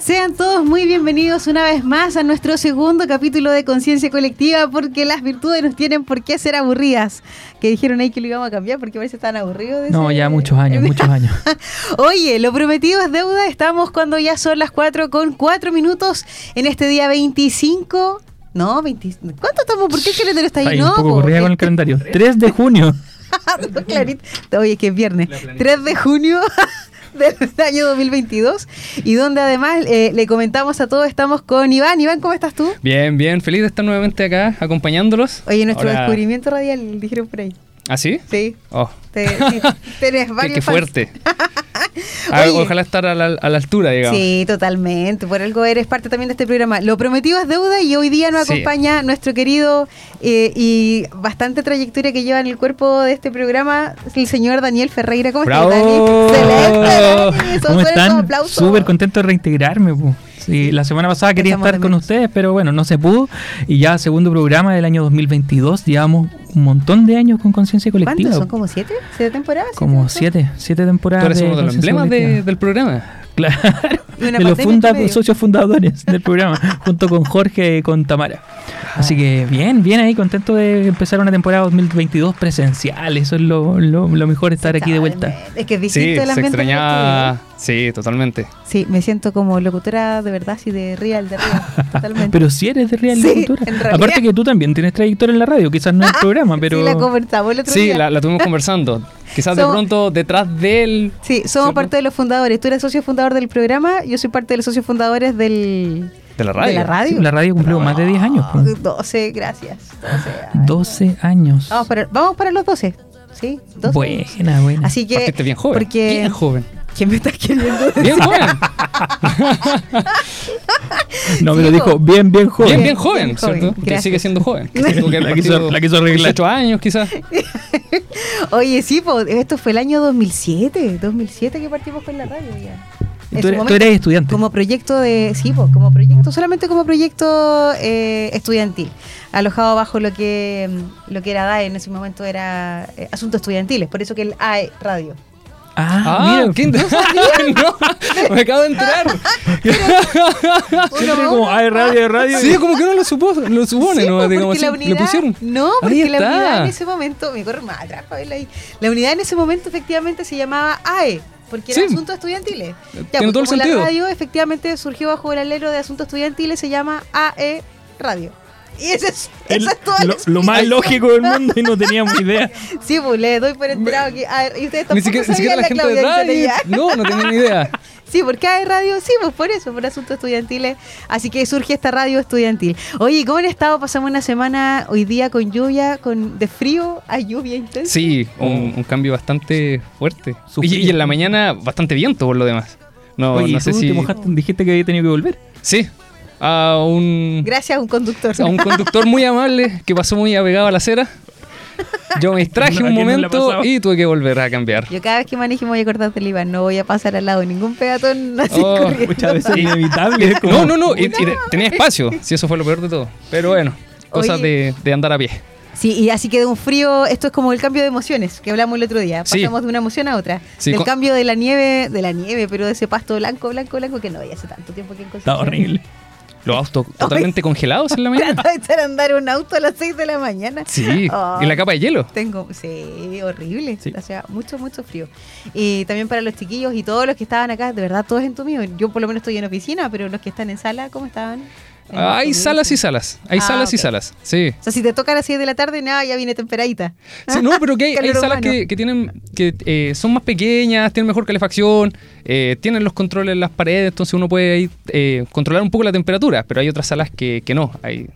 Sean todos muy bienvenidos una vez más a nuestro segundo capítulo de Conciencia Colectiva, porque las virtudes nos tienen por qué ser aburridas. Que dijeron ahí que lo íbamos a cambiar porque parece tan aburrido. de No, ya muchos años, muchos años. Oye, lo prometido es deuda. Estamos cuando ya son las 4 con 4 minutos en este día 25. No, 20. ¿Cuánto estamos? ¿Por qué el calendario está ahí? No, un poco po, corrida con el calendario. 3 de junio. no, clarito. Oye, que es viernes. 3 de junio del año 2022. Y donde además eh, le comentamos a todos, estamos con Iván. Iván, ¿cómo estás tú? Bien, bien, feliz de estar nuevamente acá acompañándolos. Oye, nuestro Ahora- descubrimiento radial, dijeron por ahí. ¿Ah, sí? Sí. Oh, Te, sí, tenés varios qué fuerte. A ver, Oye. ojalá estar a la, a la altura, digamos. Sí, totalmente. Por algo eres parte también de este programa. Lo prometido es deuda y hoy día nos Sí. acompaña nuestro querido eh, y bastante trayectoria que lleva en el cuerpo de este programa, el señor Daniel Ferreira. ¿Cómo estás, Dani? ¡Excelente, ¿Cómo están? Súper contento de reintegrarme. po. Sí, la semana pasada quería Echamos de estar con ustedes, pero bueno, no se pudo. Y ya segundo programa del año 2022. Llevamos un montón de años con conciencia colectiva. ¿Cuántos? ¿Son como siete? ¿Siete temporadas? Como ¿Siete? siete, temporadas. Tú eres uno de los emblemas de- del programa. Claro, de los funda- socios fundadores del programa, junto con Jorge y con Tamara. Así que bien, bien ahí, contento de empezar una temporada 2022 presencial. Eso es lo, lo, lo mejor, estar aquí de vuelta. Es que es Sí, distinto el se ambiente. del extrañaba. Sí, totalmente. Sí, me siento como locutora de verdad, así de real, de real. Totalmente. Pero si eres de Real Sí, realidad. Aparte que tú también tienes trayectoria en la radio, quizás no en el programa, pero... Sí, la conversamos el otro Sí, día. la, la tuvimos conversando. Quizás de Somos- pronto detrás del... Sí, somos ¿Cierto? parte de los fundadores. Tú eres socio fundador del programa, yo soy parte de los socios fundadores del, De la radio. de la radio. Sí, la radio cumplió más de 10 años. pues. Ah, 12, gracias. 12 años. 12 años. Vamos para, vamos para los 12. ¿Sí? 12 años. Buena, buena. Así que. Partiste bien joven. Porque, Bien joven. ¿Quién me está queriendo Bien joven. no, me lo dijo bien, bien joven. Bien, Bien joven, bien joven. ¿cierto? Que sigue siendo joven. La quiso- la quiso arreglar. 18 años, quizás. Oye, sí, po, esto fue el año 2007. 2007 que partimos con la radio ya. Tú momento, eres estudiante. Como proyecto de. Sí, po, como proyecto, solamente como proyecto eh, estudiantil. Alojado bajo lo que, lo que era DAE en ese momento era eh, asuntos estudiantiles. Por eso que el AE Radio. Ah, Ah, mira. ¿qué no, me acabo de enterar. Siempre como, hay radio, radio. Sí, como que no lo, supo, lo supone, Sí, ¿no? po, Digamos porque la unidad, le pusieron. No, porque la unidad en ese momento, me corre más atrás para verla ahí. La unidad en ese momento efectivamente se llamaba AE, porque era Sí. asuntos estudiantiles. Ya, Tiene pues, todo el sentido. la radio efectivamente surgió bajo el alero de asuntos estudiantiles, se llama AE Radio. Y ese es, El- esa es toda la lo, lo más lógico del mundo y no teníamos idea. Sí, pues le doy por enterado que. A ver, y ustedes tampoco Ni siquiera, ni siquiera la sabían gente de radio. No, no tenía ni idea. Sí, porque hay radio, sí, pues por eso, por asuntos estudiantiles. Así que surge esta radio estudiantil. Oye, ¿cómo han estado? Pasamos una semana hoy día con lluvia, con de frío a lluvia intensa. Sí, un, un cambio bastante fuerte. Y, y en la mañana bastante viento por lo demás. No, Oye, no ¿y sé tú si. te mojaste, dijiste que había tenido que volver. Sí, a un, Gracias a un conductor. a un conductor muy amable que pasó muy apegado a la acera. Yo me distraje ¿A un no ha momento pasado? y tuve que volver a cambiar. Yo cada vez que manejo me voy a cortar del IVA, no voy a pasar al lado de ningún peatón así Oh. Muchas veces inevitable. como- No, no, no, y- y te- tenía espacio, si eso fue lo peor de todo. Pero bueno, cosas de, de andar a pie. Sí, y así que de un frío, esto es como el cambio de emociones que hablamos el otro día. Sí. Pasamos de una emoción a otra. Sí, Del cambio de la nieve, de la nieve, pero de ese pasto blanco, blanco, blanco, que no había hace tanto tiempo que Está horrible. Los autos totalmente congelados en la mañana. Trata de echar a andar un auto a las 6 de la mañana. Sí, Ay. y la capa de hielo. Tengo, sí, horrible. Sí. O sea, mucho, mucho frío. Y también para los chiquillos y todos los que estaban acá, de verdad, todos entumidos. Yo por lo menos estoy en oficina, pero los que están en sala, ¿cómo estaban? Hay salas y salas. Hay Ah, salas y salas. Sí. O sea, si te toca a las 6 de la tarde, nada, ya viene temperadita. Sí, no, pero que hay, salas que, que tienen que eh, son más pequeñas, tienen mejor calefacción, eh, tienen los controles en las paredes, entonces uno puede ahí, eh, controlar un poco la temperatura, pero hay otras salas que, que no. Hay,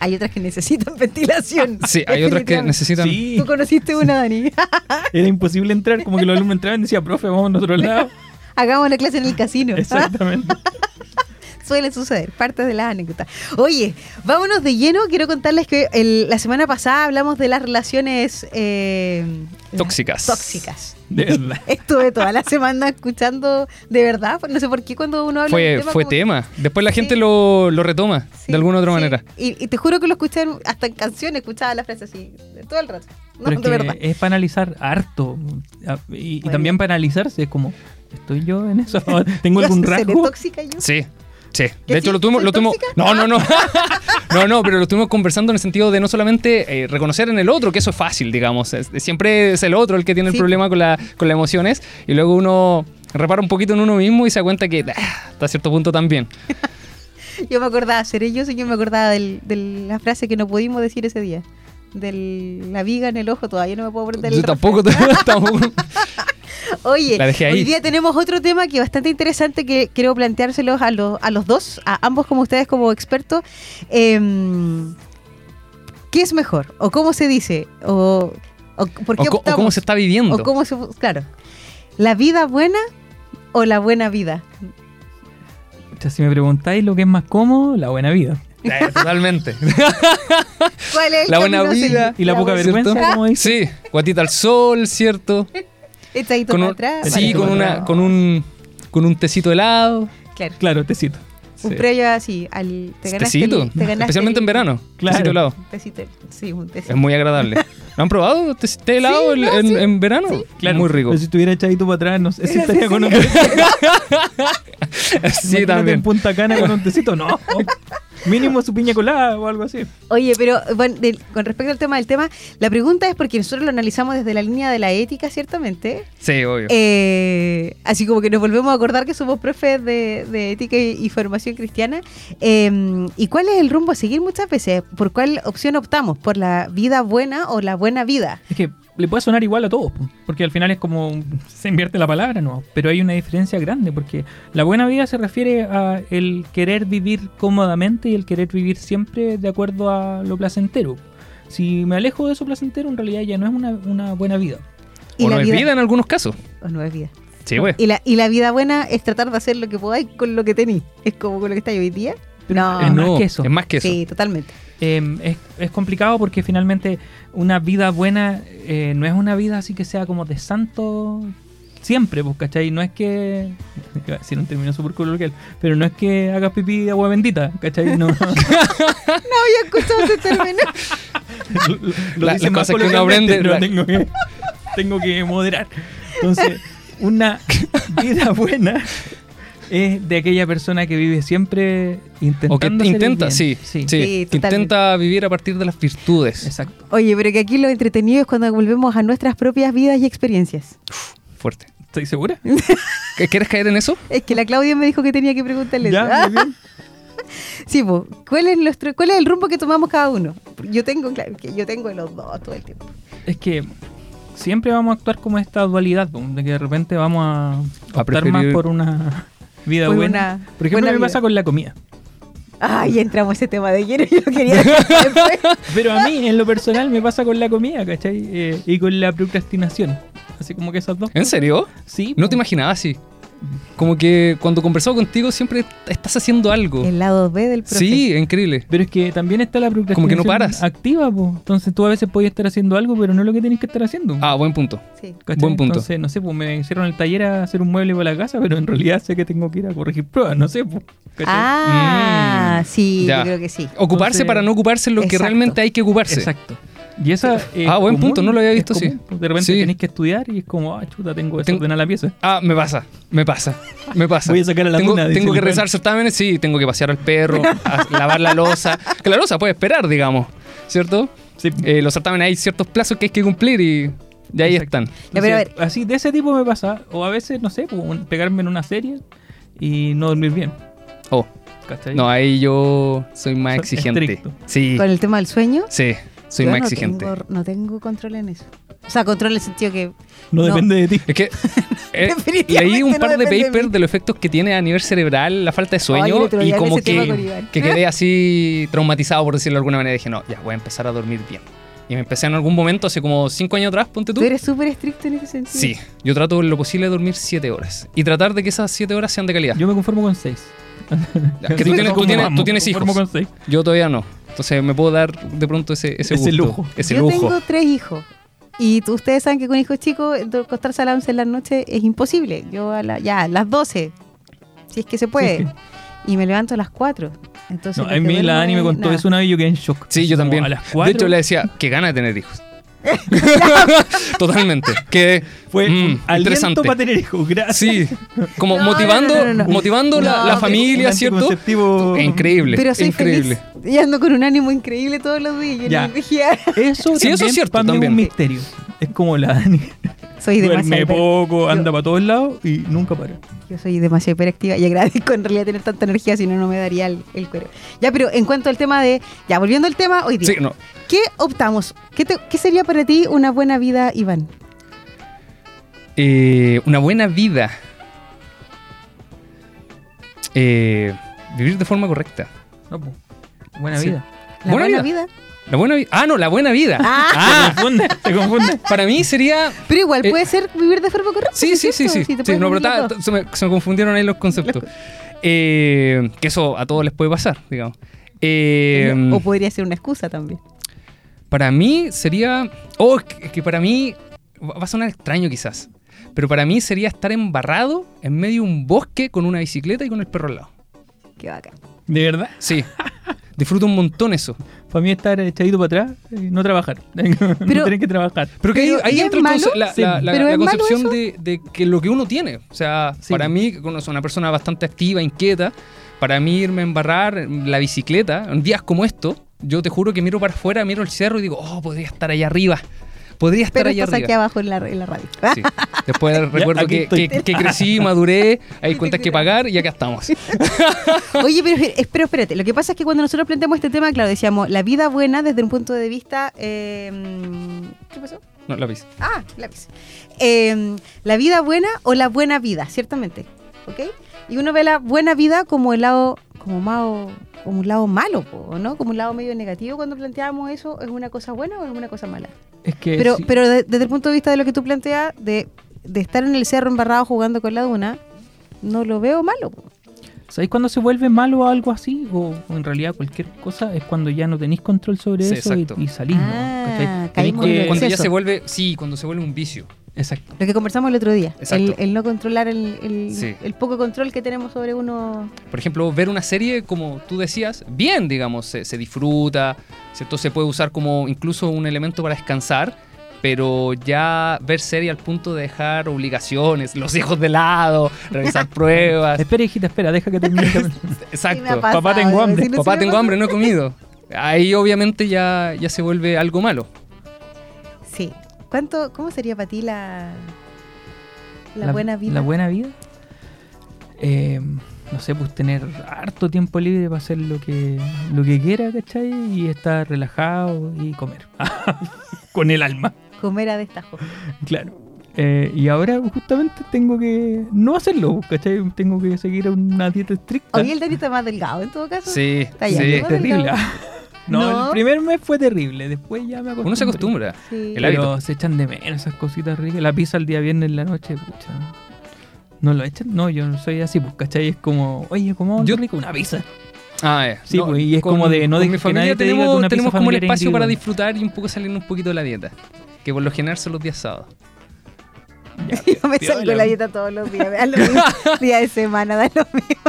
Hay otras que necesitan ventilación. sí, hay otras que necesitan... Sí, Tú conociste una, Dani. era imposible entrar. Como que los alumnos entraban y decían, profe, vamos a otro lado. Hagamos la clase en el casino. Exactamente. Suele suceder, parte de las anécdotas. Oye, vámonos de lleno. Quiero contarles que el- la semana pasada hablamos de las relaciones eh, Tóxicas. Tóxicas. De verdad. Estuve toda la semana escuchando, de verdad, no sé por qué cuando uno habla Fue, de un fue que- tema. Después la Sí. gente lo, lo retoma Sí, de alguna otra sí. manera. Y, y te juro que lo escuché hasta en canciones, escuchaba la frase así, todo el rato. No, Pero es de que verdad. es para analizar harto. Ah, Y, también para analizarse, es como, ¿estoy yo en eso? ¿Tengo algún seré rasgo? tóxica yo? Sí. Sí, ¿Que de hecho lo tuvimos, ¿Soy lo tuvimos, no, no, no, no, no, pero lo estuvimos conversando en el sentido de no solamente eh, reconocer en el otro, que eso es fácil, digamos, es- siempre es el otro el que tiene el Sí. problema con, la, con las emociones y luego uno repara un poquito en uno mismo y se da cuenta que ah, hasta cierto punto también. Yo me acordaba, seré yo, que me acordaba de la frase que no pudimos decir ese día. De la viga en el ojo, todavía no me puedo aprender el Yo tampoco, tampoco. Oye, La hoy día tenemos otro tema que es bastante interesante que quiero planteárselos a los, a los dos, a ambos como ustedes como expertos. Em, ¿Qué es mejor? ¿O cómo se dice? ¿O, o por qué O, co- o optamos? cómo se está viviendo. ¿O cómo se- Claro. ¿La vida buena o la buena vida? Si me preguntáis lo que es más cómodo, la buena vida. Eh, totalmente. ¿Cuál es el La buena vida Y la poca buena- vergüenza, ¿Cierto? como dice. Sí, guatita al sol, ¿cierto? Echadito Con para atrás. sí, con, una, con, un, con un tecito helado. Claro. Claro, tecito. Un Sí. previo así, al, te ganaste Tecito, el- te ganaste especialmente el- en verano. Claro. Tecito helado. tecito, sí, un tecito. Es muy agradable. ¿Lo han probado? ¿Té té helado Sí, en, no, en- sí. en verano? Claro, Muy rico. Pero si estuviera echadito para atrás, no sé si Sí, estaría sí, con un sí, Imagínate también. En Punta Cana con un tecito, no. Mínimo su piña colada o algo así. Oye, pero bueno, con respecto al tema del tema, la pregunta es porque nosotros lo analizamos desde la línea de la ética, ciertamente. Sí, obvio. Eh, así como que nos volvemos a acordar que somos profes de, de ética y, y formación cristiana. Eh, ¿Y cuál es el rumbo a seguir muchas veces? ¿Por cuál opción optamos? ¿Por la vida buena o la buena vida? Es que le puede sonar igual a todos, po, porque al final es como se invierte la palabra, ¿no? Pero hay una diferencia grande, porque la buena vida se refiere a el querer vivir cómodamente y el querer vivir siempre de acuerdo a lo placentero. Si me alejo de eso placentero, en realidad ya no es una, una buena vida. ¿Y o la no es vida en algunos casos. O no es vida. Sí, güey. Y la, y la vida buena es tratar de hacer lo que podáis con lo que tenéis. Es como con lo que estáis hoy día. No, es más que eso. Es más que eso. sí, totalmente. Eh, es, es complicado porque finalmente una vida buena eh, no es una vida así que sea como de santo siempre, pues, ¿cachai? No es que. Decir un término súper coloquial, pero no es que hagas pipí de agua bendita, ¿cachai? No. No había escuchado ese término. lo La- las más que uno coloquialmente, aprende, pero tengo que, tengo que moderar. Entonces, una vida buena es de aquella persona que vive siempre intentando. O que intenta, bien. sí, sí. sí, que intenta vivir a partir de las virtudes. Exacto. Oye, pero que aquí lo entretenido es cuando volvemos a nuestras propias vidas y experiencias. Fuerte. ¿Estás segura? ¿Qué- ¿Quieres caer en eso? Es que la Claudia me dijo que tenía que preguntarle eso. Ya, muy bien. Sí, pues, ¿cuál es nuestro, cuál es el rumbo que tomamos cada uno? Yo tengo, claro, que yo tengo los dos todo el tiempo. Es que siempre vamos a actuar como esta dualidad, de que de repente vamos a optar preferir- más por una vida Por buena. una por ejemplo, buena me vida. pasa con la comida. Ay, entramos ese tema de lleno, yo lo quería después. Pero a mí, en lo personal, me pasa con la comida, ¿cachai? Eh, y con la procrastinación. Así como que esas dos. ¿En serio? Sí. No te imaginaba así. Como que cuando conversaba contigo siempre estás haciendo algo. El lado B del profe. Sí, increíble. Pero es que también está la procrastinación Como que no paras. activa, po. Entonces tú a veces podías estar haciendo algo, pero no es lo que tienes que estar haciendo. Ah, buen punto. Sí. ¿cachai? buen punto. Entonces, no sé, pues me hicieron el taller a hacer un mueble para la casa, pero en realidad sé que tengo que ir a corregir pruebas, no sé, pues. Ah, Mm, sí, ya. yo creo que sí. Ocuparse Entonces- para no ocuparse en lo que realmente hay que ocuparse. Exacto. Y esa es Ah, buen común, punto, no lo había visto, sí. común, pues, De repente Sí. tenéis que estudiar y es como, ah, chuta, tengo que Tengo- desordenar la pieza. Ah, me pasa, me pasa, me pasa. Voy a sacar a la tengo, luna, tengo que rezar certámenes, sí, tengo que pasear al perro, a lavar la losa. Que la losa puede esperar, digamos, ¿cierto? Sí. Eh, los certámenes hay ciertos plazos que hay que cumplir y de ahí Exacto. están. Pero a ver. Así, de ese tipo me pasa. O a veces, no sé, pues, pegarme en una serie y no dormir bien. Oh, ¿Cachai? no, ahí yo soy más Soy exigente. estricto. Sí, Con el tema del sueño, sí, soy yo más no exigente. Tengo, no tengo control en eso. O sea, control en el sentido que. no, no. depende de ti. Es que eh, leí un no par de depende de papers mí. de, los efectos que tiene a nivel cerebral la falta de Ay, sueño otro y como que, que quedé así traumatizado, por decirlo de alguna manera. Dije, no, ya voy a empezar a dormir bien. Y me empecé en algún momento, hace como cinco años atrás, ponte tú. Tú eres súper estricto en ese sentido. Sí, yo trato en lo posible de dormir siete horas. Y tratar de que esas siete horas sean de calidad. Yo, Yo me conformo con seis. Ya, que tú tienes- tú tienes- tú tienes Me conformo hijos. seis. todavía no. Entonces me puedo dar de pronto ese, ese, Ese gusto, lujo. Ese Yo lujo. tengo tres hijos. Y tú- ustedes saben que con hijos chicos, acostarse a las 11 de la noche es imposible. Yo a la, ya, a las 12, si es que se puede. Sí, es Y me levanto a las 4. Entonces, No, a mí la me es contó nada. eso una vez y yo quedé en shock. Sí, yo también. A las De cuatro. hecho, le decía, que gana de tener hijos. Totalmente. Que Fue mm, interesante. para tener hijos, gracias. Sí, como No, motivando, no, no, no, no. motivando la, No, la familia, ¿cierto? Increíble, Pero soy increíble. feliz y ando con un ánimo increíble todos los días. Yo Ya. Eso, Sí, eso es cierto, para mí es también. un misterio. Es como la Dani. Soy Duerme demasiado. hiper- poco, anda para todos lados y nunca para. Yo soy demasiado hiperactiva y agradezco en realidad tener tanta energía, si no, no me daría el, el cuero. Ya, pero en cuanto al tema de. Ya, volviendo al tema, hoy día. Sí, no. ¿Qué optamos? ¿Qué, te- qué sería para ti una buena vida, Iván? Eh, una buena vida. Eh, vivir de forma correcta. No. Buena Sí. vida. ¿La Buena buena, vida. vida? La buena vida. Ah, no, la buena vida. Ah, Se confunde, se confunde. Para mí sería. pero igual Eh, puede ser vivir de forma correcta. Sí, sí, sí, sí. Si te Sí, puedes no, pero vivir las ta- dos. ta- se, me, se me confundieron ahí los conceptos. Eh, que eso a todos les puede pasar, digamos. Eh, o podría ser una excusa también. Para mí sería. Oh, es que, para mí. Va va a sonar extraño quizás. Pero para mí sería estar embarrado en medio de un bosque con una bicicleta y con el perro al lado. Qué bacán. De verdad. Sí. Disfruto un montón eso. Para mí estar echadito para atrás, eh, no trabajar. no tener que trabajar. Pero que ahí, Pero, ahí ¿y entra el malo? conce- la, Sí. la- ¿Pero concepción de, de que lo que uno tiene. O sea, Sí. para mí, que conozco una persona bastante activa, inquieta, para mí irme a embarrar la bicicleta en días como estos, yo te juro que miro para afuera, miro el cerro y digo, oh, podría estar allá arriba. Podría estar Pero allá estás aquí abajo en la, en la radio. Sí. Después recuerdo que, estoy. que- que crecí, maduré, hay cuentas que pagar y acá estamos. Oye, pero, eh, pero espérate, lo que pasa es que cuando nosotros planteamos este tema, claro, decíamos la vida buena desde un punto de vista... eh, ¿Qué pasó? No, lápiz. Ah, lápiz. Eh, la vida buena o la buena vida, ciertamente. ¿Ok? Y uno ve la buena vida como el lado, como malo, como un lado malo, ¿no? Como un lado medio negativo cuando planteamos eso, ¿es una cosa buena o es una cosa mala? Es que Pero, sí. pero de- desde el punto de vista de lo que tú planteas, de, de estar en el cerro embarrado jugando con la duna, no lo veo malo. ¿Sabéis cuándo se vuelve malo algo así? O, o en realidad cualquier cosa es cuando ya no tenéis control sobre Sí, eso y, exacto. y salís. ¿no? Ah, que- el Cuando ya se vuelve, sí, cuando se vuelve un vicio. Exacto. Lo que conversamos el otro día, Exacto. el, el no controlar el, el- Sí. el poco control que tenemos sobre uno. Por ejemplo, ver una serie, como tú decías, bien, digamos, se, se disfruta, ¿cierto? Se puede usar como incluso un elemento para descansar, pero ya ver serie al punto de dejar obligaciones, los hijos de lado, revisar pruebas. Espera, hijita, espera, deja que termine. Sí Exacto. pasado, Papá, tengo hambre. si no Papá, tengo hambre, no he comido. Ahí obviamente ya, ya se vuelve algo malo. Sí. ¿Cuánto, ¿Cómo sería para ti la, la, buena vida? La buena vida. Eh, no sé, pues tener harto tiempo libre para hacer lo que, lo que quiera, ¿cachai? Y estar relajado y comer. Con el alma, Comer a destajo. claro. Eh, y ahora justamente tengo que no hacerlo, ¿cachai? Tengo que seguir una dieta estricta. Hoy el Dani está más delgado en todo caso. Sí, Está ya, sí. terrible. No, No. el primer mes fue terrible, después ya me acostumbré. Uno se acostumbra. Sí. El hábito. Pero se echan de menos esas cositas ricas. La pizza el día viernes en la noche, pucha. ¿No lo echan? No, yo no soy así, pues, ¿cachai? Es como, oye, ¿cómo Yo- rico una pizza? Ah, eh. Sí, pues, y es como de no de- mi que familia nadie te diga que tenemos, una pizza tenemos como el espacio para disfrutar y un poco salir un poquito de la dieta. Que por lo general son los días sábados. Ya, Yo me salgo la dieta todos los días. A lo mismo, día de semana, da lo mismo.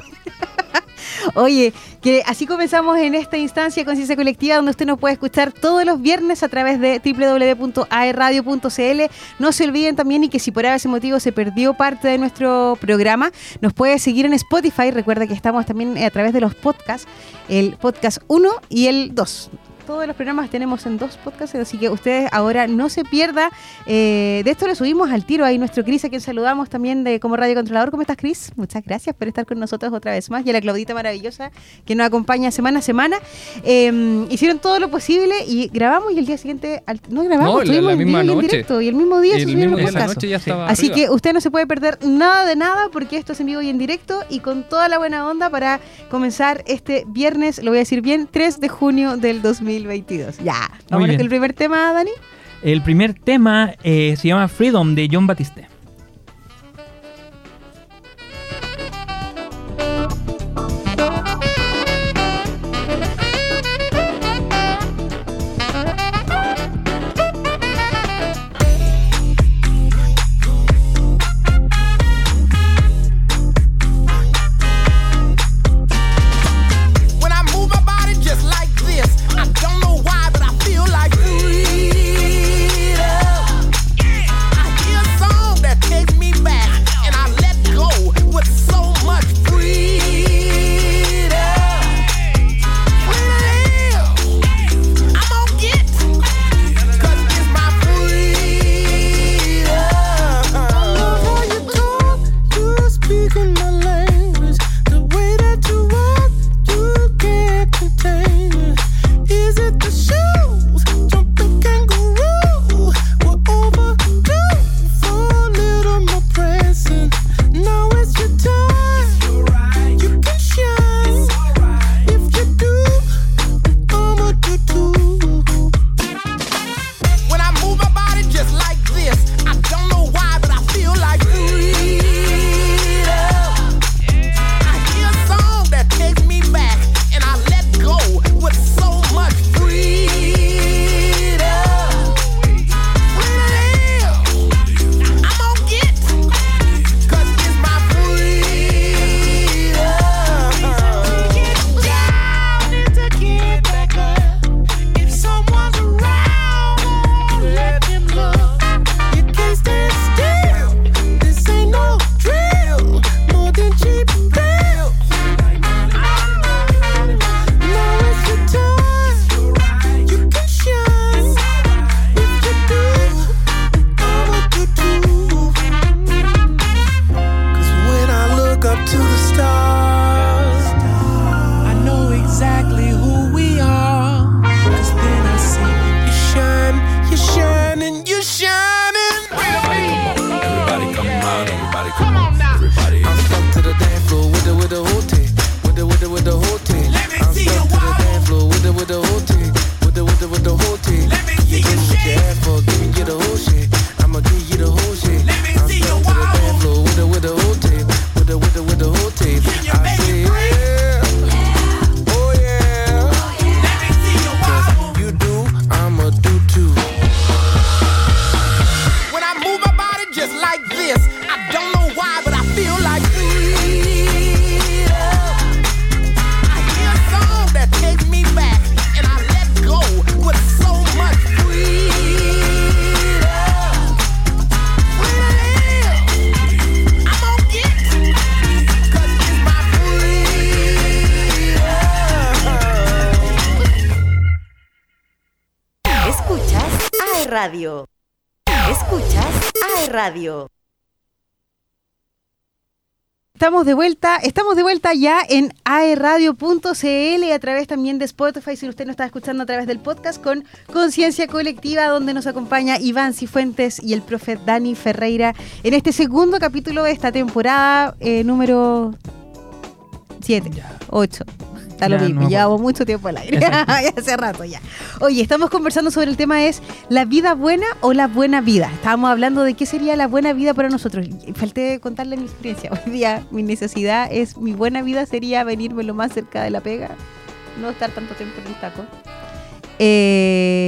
Oye, que así comenzamos en esta instancia Conciencia Colectiva, donde usted nos puede escuchar todos los viernes a través de www.aerradio.cl. No se olviden también y que si por ese motivo se perdió parte de nuestro programa, nos puede seguir en Spotify. Recuerda que estamos también a través de los podcasts, el podcast 1 y el 2. Todos los programas tenemos en dos podcasts, así que ustedes ahora no se pierda. eh, de esto lo subimos al tiro ahí nuestro Cris, a quien saludamos también de como Radio Controlador. ¿Cómo estás, Cris? Muchas gracias por estar con nosotros otra vez más. Y a la Claudita maravillosa que nos acompaña semana a semana. Eh, hicieron todo lo posible y grabamos y el día siguiente, al- no grabamos, No, la- estuvimos la en vivo misma y en noche. directo. Y el mismo día el subieron mismo los la noche ya estaba Así arriba. que usted no se puede perder nada de nada porque esto es en vivo y en directo y con toda la buena onda para comenzar este viernes, lo voy a decir bien, 3 de junio del 2022. Ya, vamos con el primer tema, Dani. El primer tema eh, se llama Freedom de John Batiste. Estamos de vuelta, estamos de vuelta ya en aeradio.cl a través también de Spotify, si usted nos está escuchando a través del podcast con Conciencia Colectiva, donde nos acompaña Iván Cifuentes y el profe Dani Ferreira en este segundo capítulo de esta temporada eh, número 7, 8. Está lo mismo, no llevamos mucho tiempo al aire, hace rato ya. Oye, estamos conversando sobre el tema es la vida buena o la buena vida. Estábamos hablando de qué sería la buena vida para nosotros. Falté contarle mi experiencia. Hoy día mi necesidad es, mi buena vida sería venirme lo más cerca de la pega, no estar tanto tiempo en el taco. Eh,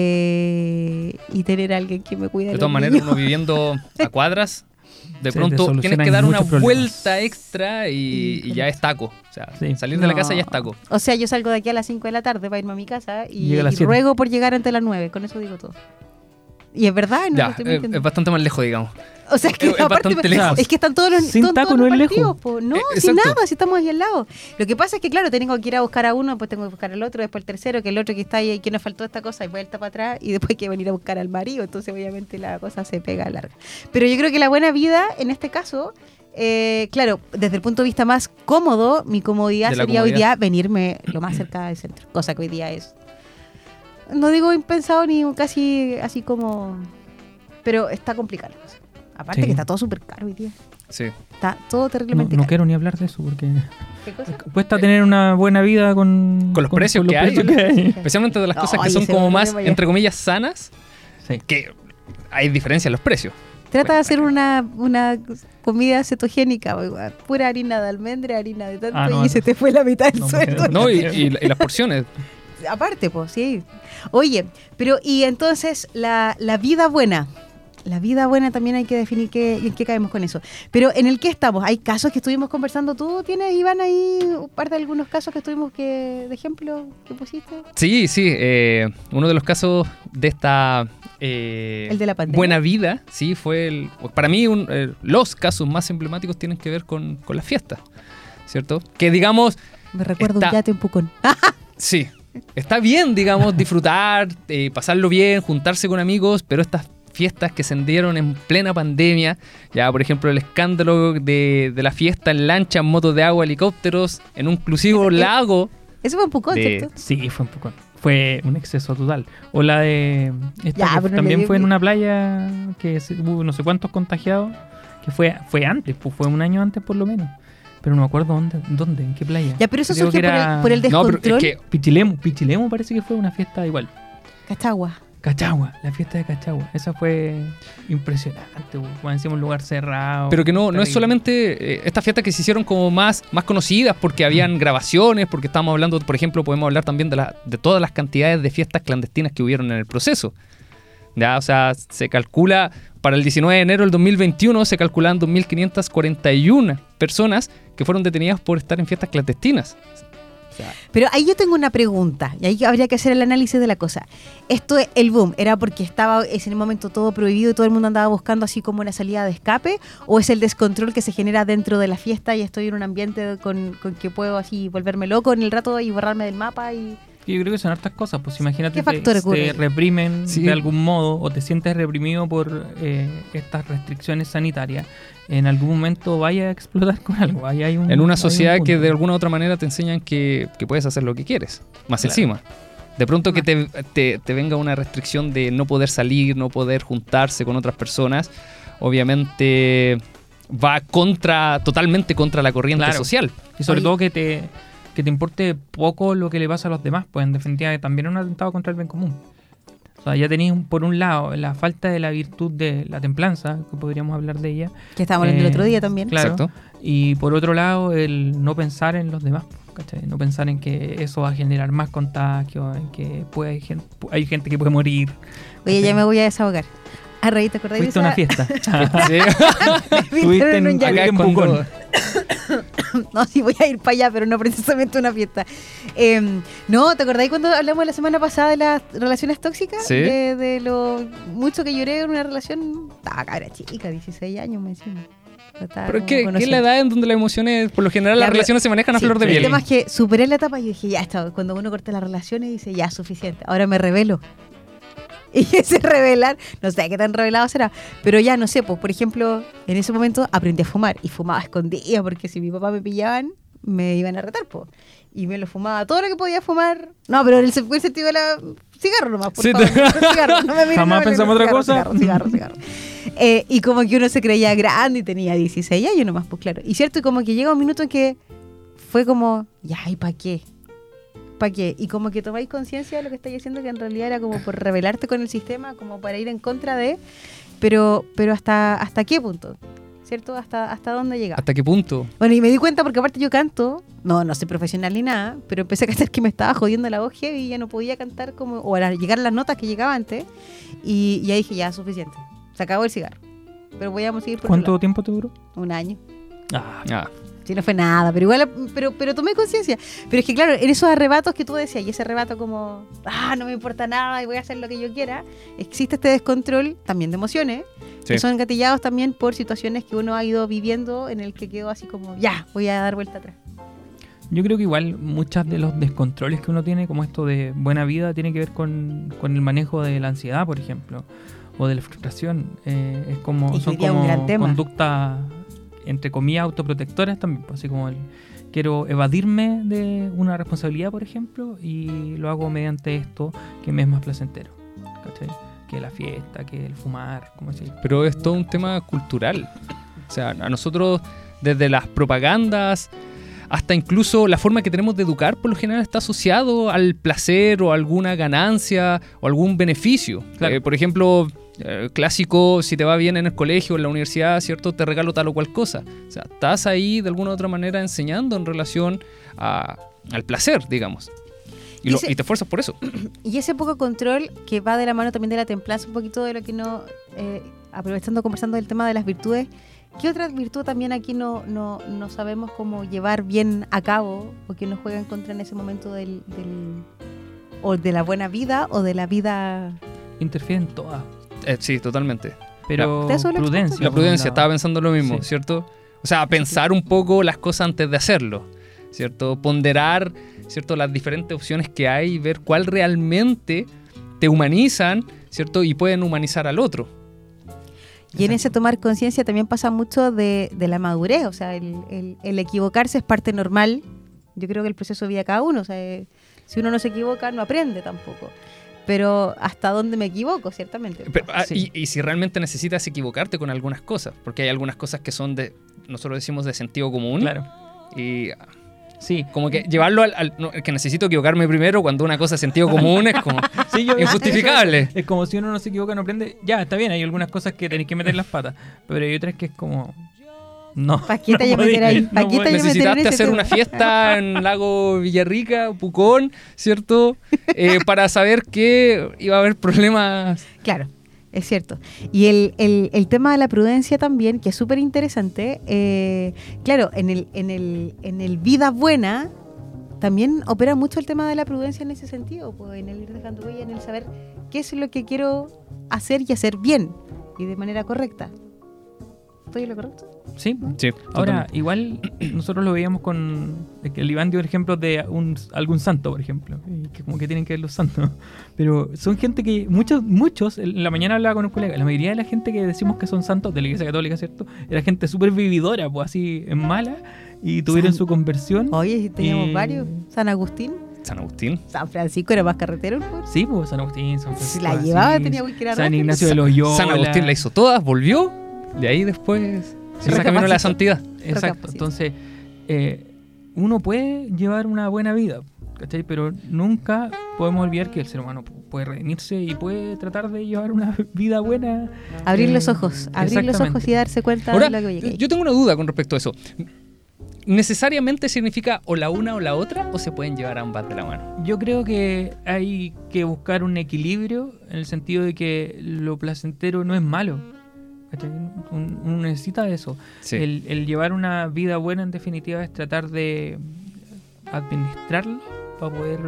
y tener a alguien que me cuide. De todas maneras, uno viviendo a cuadras, de pronto tienes que dar una problemas. vuelta extra y, y ya es taco. O sea, Sí. salir de la casa ya es taco. O sea, yo salgo de aquí a las 5 de la tarde para irme a mi casa y, ruego por llegar antes de las 9. Con eso digo todo. Y es verdad, no lo ya, estoy eh, mintiendo. es bastante más lejos, digamos. O sea, es que es aparte es que están todos los Sin están taco todos no los es partidos, lejos. po. No, Eh, sin nada, si estamos ahí al lado. Lo que pasa es que, claro, tengo que ir a buscar a uno, después tengo que buscar al otro, después el tercero, que el otro que está ahí, que nos faltó esta cosa, y vuelta para atrás, y después hay que venir a buscar al marido. Entonces, obviamente, la cosa se pega larga. Pero yo creo que la buena vida, en este caso, eh, claro, desde el punto de vista más cómodo, mi comodidad sería hoy día venirme lo más cerca del centro, cosa que hoy día es. No digo impensado ni casi así como. Pero está complicado. Aparte Sí. que está todo súper caro hoy día. Sí. Está todo No, terriblemente no caro. quiero ni hablar de eso porque ¿Qué cosa? cuesta tener una buena vida con, Con los precios que hay. precios que hay. Especialmente de las No, cosas que son como más, entre comillas, sanas, Sí. que hay diferencia en los precios. Trata de hacer una, una comida cetogénica, oiga, pura harina de almendra, harina de tanto, Ah, no, y se no. te fue la mitad del No sueldo. No, y, y- y las porciones. Aparte, pues, sí. Oye, pero y entonces la, la vida buena. La vida buena también hay que definir qué, en qué caemos con eso. Pero en el que estamos, hay casos que estuvimos conversando. ¿Tú tienes, Iván, ahí parte de algunos casos que estuvimos que, de ejemplo que pusiste? Sí, sí. eh, uno de los casos de esta eh, El de la pandemia. buena vida, sí, fue el. Para mí, un- eh, los casos más emblemáticos tienen que ver con, con las fiestas, ¿cierto? Que digamos, Me recuerdo Está- un yate en Pucón. sí, está bien, digamos, disfrutar, eh, pasarlo bien, juntarse con amigos, pero estas fiestas que se dieron en plena pandemia, ya por ejemplo el escándalo de, de la fiesta en lancha, en motos de agua, helicópteros, en un exclusivo Ese- lago. Eso fue Pucón, De- ¿cierto? Sí, fue un poco. Fue un exceso total. O la de. esta Ya, que pero no también fue en una playa que hubo no sé cuántos contagiados. Que fue, fue antes, pues fue un año antes por lo menos. Pero no me acuerdo dónde, dónde en qué playa. Ya, pero eso Creo surge que por era el, por el No, pero descontrol. es que Pichilemu, Pichilemu parece que fue una fiesta igual. Cachagua. Cachagua, la fiesta de Cachagua. Esa fue impresionante, encima un lugar cerrado. Pero que no, no es solamente eh, estas fiestas que se hicieron como más, más conocidas porque habían grabaciones, porque estábamos hablando, por ejemplo, podemos hablar también de, la, de todas las cantidades de fiestas clandestinas que hubieron en el proceso. Ya, o sea, se calcula, para el 19 de enero del 2021 se calculan 2.541 personas que fueron detenidas por estar en fiestas clandestinas. Pero ahí yo tengo una pregunta, y ahí habría que hacer el análisis de la cosa. Esto, es el boom, ¿era porque estaba es en el momento todo prohibido y todo el mundo andaba buscando así como una salida de escape? ¿O es el descontrol que se genera dentro de la fiesta y estoy en un ambiente con, con que puedo así volverme loco en el rato y borrarme del mapa? y Yo creo que son hartas cosas, pues imagínate ¿Qué factor que te reprimen Sí. de algún modo o te sientes reprimido por eh, estas restricciones sanitarias. En algún momento vaya a explotar con algo. Ahí hay un, en una un sociedad que de alguna u otra manera te enseñan que, que puedes hacer lo que quieres, más Claro. encima. De pronto que te, te- te venga una restricción de no poder salir, no poder juntarse con otras personas, obviamente va contra, totalmente contra la corriente Claro. social. Y sobre Oye. todo que te, que te importe poco lo que le pasa a los demás, pues en definitiva también es un atentado contra el bien común. O sea, ya tenéis por un lado la falta de la virtud de la templanza, que podríamos hablar de ella. que estábamos hablando el Eh, otro día también. Claro. Exacto. Y por otro lado, el no pensar en los demás, ¿cachai? No pensar en que eso va a generar más contagio, en que puede, hay, gente, hay gente que puede morir. Oye, ya me voy a desahogar. A raíz, ¿te acordás de Fuiste a una fiesta. Sí. Estuviste en, un acá en Pucón. No, sí voy a ir para allá, pero no precisamente una fiesta. Eh, no, ¿te acordáis cuando hablamos la semana pasada de las relaciones tóxicas? Sí. De, de lo mucho que lloré en una relación. Estaba cabra chica, 16 años me encima. Pero es que, que es la edad en donde las emociones, por lo general, Ya, las relaciones se manejan a Sí, flor de El piel. tema es que superé la etapa y dije, ya está. Cuando uno corta las relaciones, dice, ya, suficiente. Ahora me revelo. Y ese revelar, no sé qué tan revelado será, pero ya no sé, pues por ejemplo, en ese momento aprendí a fumar y fumaba escondida porque si mi papá me pillaban, me iban a retar, pues. Y me lo fumaba todo lo que podía fumar. No, pero en el, se- el sentido de la cigarro nomás, por Sí, favor. te- cigarro, no me Jamás no pensamos otra cosa. Cigarro, cigarro, cigarro. Eh, y como que uno se creía grande y tenía 16 años nomás, pues claro. Y cierto, y como que llega un minuto en que fue como, ya, ¿y para qué? ¿Para qué? Y como que tomáis conciencia de lo que estáis haciendo, que en realidad era como por rebelarte con el sistema, como para ir en contra de, pero, pero hasta, hasta qué punto, ¿cierto? Hasta, hasta dónde llegaba. ¿Hasta qué punto? Bueno, y me di cuenta porque aparte yo canto, no, no soy profesional ni nada, pero empecé a cantar que me estaba jodiendo la voz heavy y ya no podía cantar como, o a llegar las notas que llegaba antes, y, y ahí dije, ya, suficiente, se acabó el cigarro. Pero voy a seguir por ¿Cuánto tiempo te duró? Un año. Ah, Ah, Sí, no fue nada, pero igual, pero, pero tomé conciencia. Pero es que claro, en esos arrebatos que tú decías, y ese arrebato como, ah, no me importa nada y voy a hacer lo que yo quiera, existe este descontrol también de emociones, Sí. que son gatillados también por situaciones que uno ha ido viviendo en el que quedó así como, ya, voy a dar vuelta atrás. Yo creo que igual muchas de los descontroles que uno tiene, como esto de buena vida, tiene que ver con, con el manejo de la ansiedad, por ejemplo, o de la frustración. Eh, es como, son como conductas, entre comillas, autoprotectoras también. pues, así como el quiero evadirme de una responsabilidad, por ejemplo, y lo hago mediante esto que me es más placentero. ¿Cachai? Que la fiesta, que el fumar, como así. pero es todo un tema cultural. O sea, a nosotros, desde las propagandas hasta incluso la forma que tenemos de educar, por lo general está asociado al placer o alguna ganancia o algún beneficio. Claro. Eh, por ejemplo, eh, clásico, si te va bien en el colegio, en la universidad, ¿cierto? Te regalo tal o cual cosa. O sea, estás ahí de alguna u otra manera enseñando en relación a- al placer, digamos. Y, Y lo- ese- y te esfuerzas por eso. Y ese poco control que va de la mano también de la templanza, un poquito de lo que no, eh, aprovechando, conversando del tema de las virtudes, ¿qué otra virtud también aquí no, no, no sabemos cómo llevar bien a cabo o que nos juega en contra en ese momento del, del- o de la buena vida o de la vida... Interfieren todas. Eh, sí, totalmente. Pero ¿Te eso lo prudencia. La prudencia, estaba pensando lo mismo, Sí. ¿cierto? O sea, pensar un poco las cosas antes de hacerlo, ¿cierto? Ponderar, ¿cierto? Las diferentes opciones que hay y ver cuál realmente te humanizan, ¿cierto? Y pueden humanizar al otro. Y en ese tomar conciencia también pasa mucho de, de la madurez, o sea, el, el- el equivocarse es parte normal, yo creo que el proceso de vida de cada uno, o sea, eh, si uno no se equivoca no aprende tampoco. Pero hasta dónde me equivoco, ciertamente. Pero, ah, Sí. y, y si realmente necesitas equivocarte con algunas cosas, porque hay algunas cosas que son de, nosotros decimos de sentido común, Claro. y Sí. como que llevarlo al, al- no, es que necesito equivocarme primero cuando una cosa es sentido común es como Sí, yo- injustificable. Es como si uno no se equivoca, no aprende. Ya, está bien, hay algunas cosas que tenéis que meter las patas. Pero hay otras que es como. No. ¿Pa' qué te no voy a meter podía, ahí? no ¿Pa' qué te podía. voy a meter en Necesitaste hacer una fiesta en Lago Villarrica, Pucón, ¿cierto? Eh, para saber que iba a haber problemas. Claro, es cierto. Y el, el- el tema de la prudencia también, que es súper interesante, eh, claro, en el, en, el, en el vida buena también opera mucho el tema de la prudencia en ese sentido, pues, en el ir dejando huella, en el saber qué es lo que quiero hacer y hacer bien y de manera correcta. ¿Estoy en lo correcto? Sí. Sí, Ahora, igual nosotros lo veíamos con. es que el Iván dio ejemplos de un, algún santo, por ejemplo. que como que tienen que ver los santos. Pero son gente que. Muchos, muchos. En la mañana hablaba con un colega. La mayoría de la gente que decimos que son santos de la iglesia católica, ¿cierto? Era gente súper vividora, pues así, en mala. Y tuvieron San- su conversión. Oye, si teníamos varios. San Agustín, San Agustín. San Francisco era más carretero, ¿no? Sí, pues San Agustín, San Si Francisco. la llevaba, Asís, tenía que ir a San. Ignacio de Loyola. San Agustín la hizo todas, volvió, de ahí después Recapacitó. camino a la santidad. Exacto. Entonces, eh, uno puede llevar una buena vida, ¿cachai? Pero nunca podemos olvidar que el ser humano pu- puede redimirse y puede tratar de llevar una vida buena. Abrir Eh, los ojos, abrir los ojos y darse cuenta Ahora, de lo que oye, que- yo tengo una duda con respecto a eso. ¿Necesariamente significa o la una o la otra o se pueden llevar ambas de la mano? Yo creo que hay que buscar un equilibrio en el sentido de que lo placentero no es malo. ¿Cachai? Un- Uno necesita eso. Sí. El, el llevar una vida buena, en definitiva, es tratar de administrarlo para poder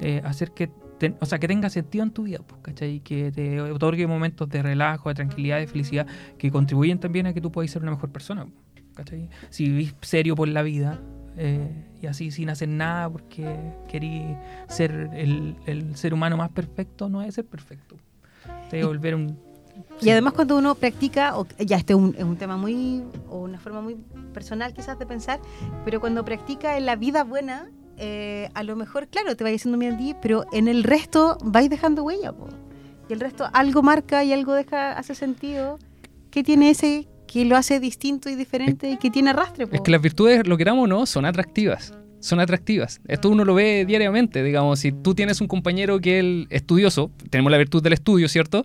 eh, hacer que, te- o sea, que tenga sentido en tu vida, pues, ¿cachai? Que te otorgue momentos de relajo, de tranquilidad, de felicidad, que contribuyen también a que tú puedas ser una mejor persona, ¿cachai? Si vivís serio por la vida, eh, y así sin hacer nada porque querí ser el, el ser humano más perfecto, no es ser perfecto. Te volver un... Y además cuando uno practica, o- ya este es un, es un tema muy, o una forma muy personal quizás de pensar, pero cuando practica en la vida buena, eh, a lo mejor, claro, te vayas haciendo bien pero en el resto vais dejando huella, po. y el resto algo marca y algo deja, hace sentido. ¿Qué tiene ese que lo hace distinto y diferente y que tiene arrastre? po? Es que las virtudes, lo queramos o no, son atractivas. Son atractivas. Esto uno lo ve diariamente. Digamos, si tú tienes un compañero que es estudioso, tenemos la virtud del estudio, ¿cierto?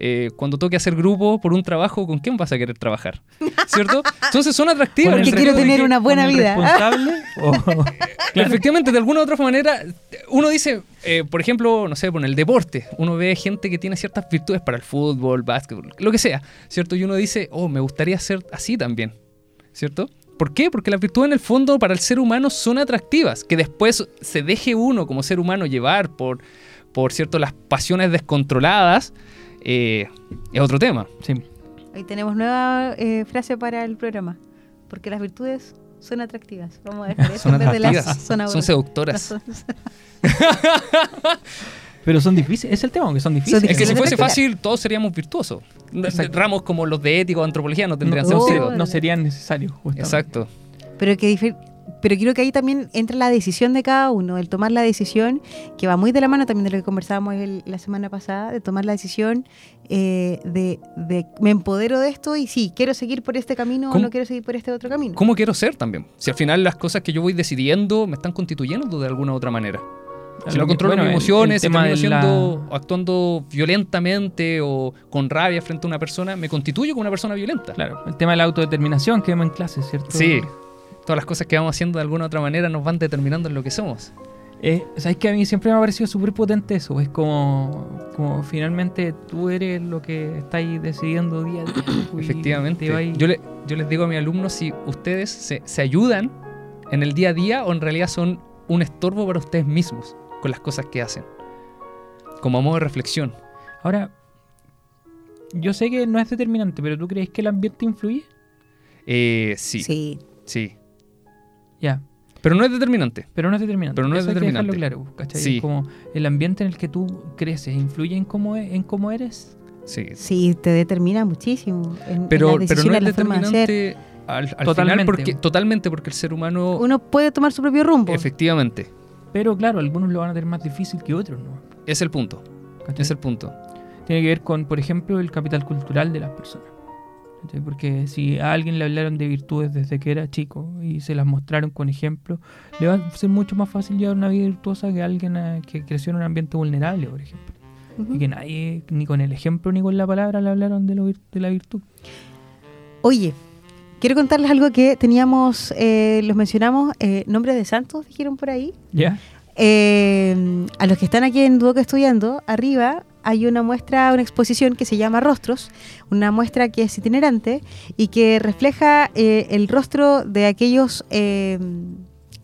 Eh, cuando toque hacer grupo por un trabajo, ¿con quién vas a querer trabajar? ¿Cierto? Entonces son atractivas. Con el Porque quiero tener que- una buena con vida. responsable o- Claro. Efectivamente, de alguna u otra manera, uno dice, eh, por ejemplo, no sé, por el deporte, uno ve gente que tiene ciertas virtudes para el fútbol, básquetbol, lo que sea, ¿cierto? Y uno dice, oh, me gustaría ser así también, ¿cierto? ¿Por qué? Porque las virtudes en el fondo para el ser humano son atractivas. Que después se deje uno como ser humano llevar por, por cierto, las pasiones descontroladas, eh, es otro tema. Sí. Ahí tenemos nueva eh, frase para el programa, porque las virtudes son atractivas. Vamos a dejar eso Son de las atractivas, son son seductoras. Pero son difíciles, es el tema, aunque son difíciles. Es que si fuese fácil, todos seríamos virtuosos. Exacto. Ramos como los de ética o antropología no tendrían no, sentido. se- no serían necesarios. justamente. Exacto. Pero que pero creo que ahí también entra la decisión de cada uno, el tomar la decisión, que va muy de la mano también de lo que conversábamos el- la semana pasada, de tomar la decisión eh, de, de me empodero de esto y sí, quiero seguir por este camino o ¿Cómo- no quiero seguir por este otro camino. ¿Cómo quiero ser también? Si al final las cosas que yo voy decidiendo me están constituyendo de alguna u otra manera. Si Lo no controlo bueno, mis el- emociones, el si de la- siendo, o actuando violentamente o con rabia frente a una persona, me constituyo como una persona violenta. Claro, el tema de la autodeterminación que vemos en clase, ¿cierto? Sí. Todas las cosas que vamos haciendo de alguna u otra manera nos van determinando en lo que somos. Eh, ¿Sabes que a mí siempre me ha parecido súper potente eso? Es como, como finalmente tú eres lo que estáis decidiendo día a día. Efectivamente. le- yo les digo a mis alumnos si ustedes se, se ayudan en el día a día o en realidad son un estorbo para ustedes mismos con las cosas que hacen. Como a modo de reflexión. Ahora, yo sé que no es determinante, pero ¿tú crees que el ambiente influye? Eh, sí, sí, Sí. Ya, Pero no es determinante. pero no es determinante. Pero no es Eso hay que dejarlo determinante. claro, ¿cachai? Sí. Es como el ambiente en el que tú creces, ¿influye en cómo, e- en cómo eres? Sí. Sí, te determina muchísimo en, en Pero, las pero no es determinante al, al Totalmente. final porque, totalmente porque el ser humano... Uno puede tomar su propio rumbo. Efectivamente. Pero claro, algunos lo van a tener más difícil que otros, ¿no? Es el punto. ¿Cachai? Es el punto. Tiene que ver con, por ejemplo, el capital cultural de las personas. Porque si a alguien le hablaron de virtudes desde que era chico y se las mostraron con ejemplo, le va a ser mucho más fácil llevar una vida virtuosa que alguien eh, que creció en un ambiente vulnerable, por ejemplo. Y que nadie, ni con el ejemplo ni con la palabra, le hablaron de, lo de la virtud. Oye, quiero contarles algo que teníamos, eh, los mencionamos, eh, nombres de santos, dijeron por ahí. ¿Ya? Eh, a los que están aquí en Duoc estudiando, arriba hay una muestra, una exposición que se llama Rostros, una muestra que es itinerante y que refleja eh, el rostro de aquellos eh,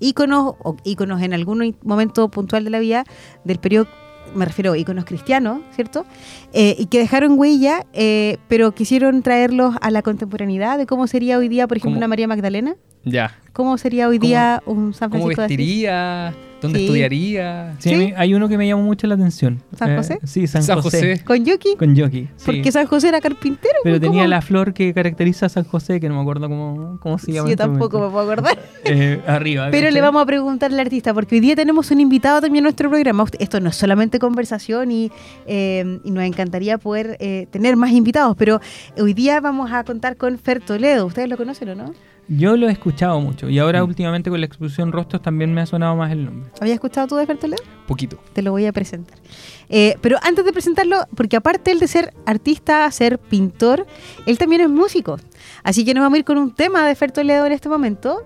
íconos o íconos en algún momento puntual de la vida del periodo, me refiero a íconos cristianos, ¿cierto? Eh, y que dejaron huella, eh, pero quisieron traerlos a la contemporaneidad de cómo sería hoy día, por ejemplo, ¿Cómo? una María Magdalena, Ya. cómo sería hoy ¿Cómo- día un San ¿Cómo Francisco de Asís. ¿Dónde Sí. estudiaría? Sí, ¿Sí? a hay uno que me llamó mucho la atención. Eh, ¿San José? sí, San, San José. José. Con Yuki. Con Yoki. sí. Porque San José era carpintero. Pero tenía ¿cómo? la flor que caracteriza a San José, que no me acuerdo cómo, cómo se Sí, llama. yo en este tampoco me puedo acordar. Eh, arriba. Pero le vamos a preguntar al artista, porque hoy día tenemos un invitado también en nuestro programa. Esto no es solamente conversación y, eh, y nos encantaría poder eh, tener más invitados, pero hoy día vamos a contar con Fer Toledo. ¿Ustedes lo conocen o no? Yo lo he escuchado mucho y ahora Mm. últimamente con la exposición Rostros también me ha sonado más el nombre. ¿Habías escuchado tú de Fer Toledo? Poquito. Te lo voy a presentar. Eh, pero antes de presentarlo, porque aparte él de ser artista, ser pintor, él también es músico. Así que nos vamos a ir con un tema de Fer Toledo en este momento,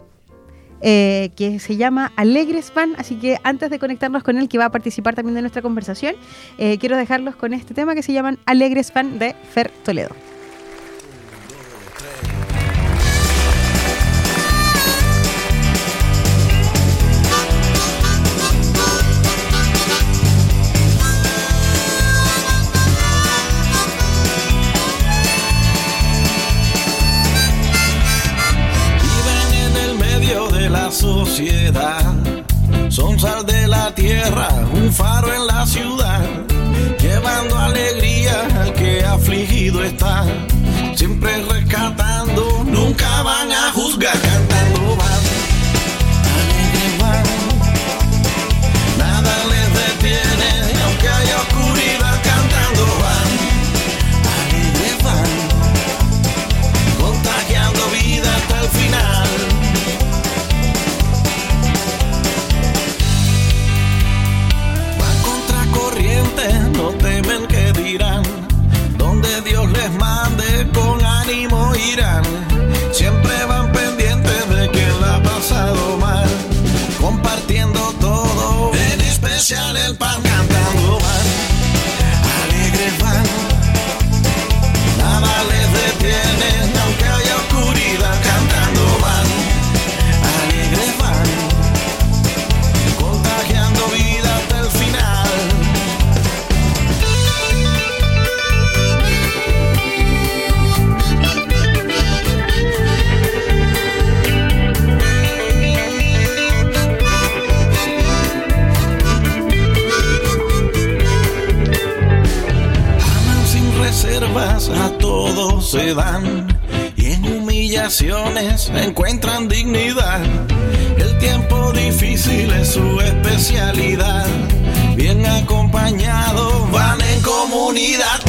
eh, que se llama Alegres Van. Así que antes de conectarnos con él, que va a participar también de nuestra conversación, eh, quiero dejarlos con este tema que se llaman Alegres Van de Fer Toledo. Siempre van pendientes de quien la ha pasado mal, compartiendo todo, en especial el pan. y en humillaciones encuentran dignidad. El tiempo difícil es su especialidad. Bien acompañados van en comunidad.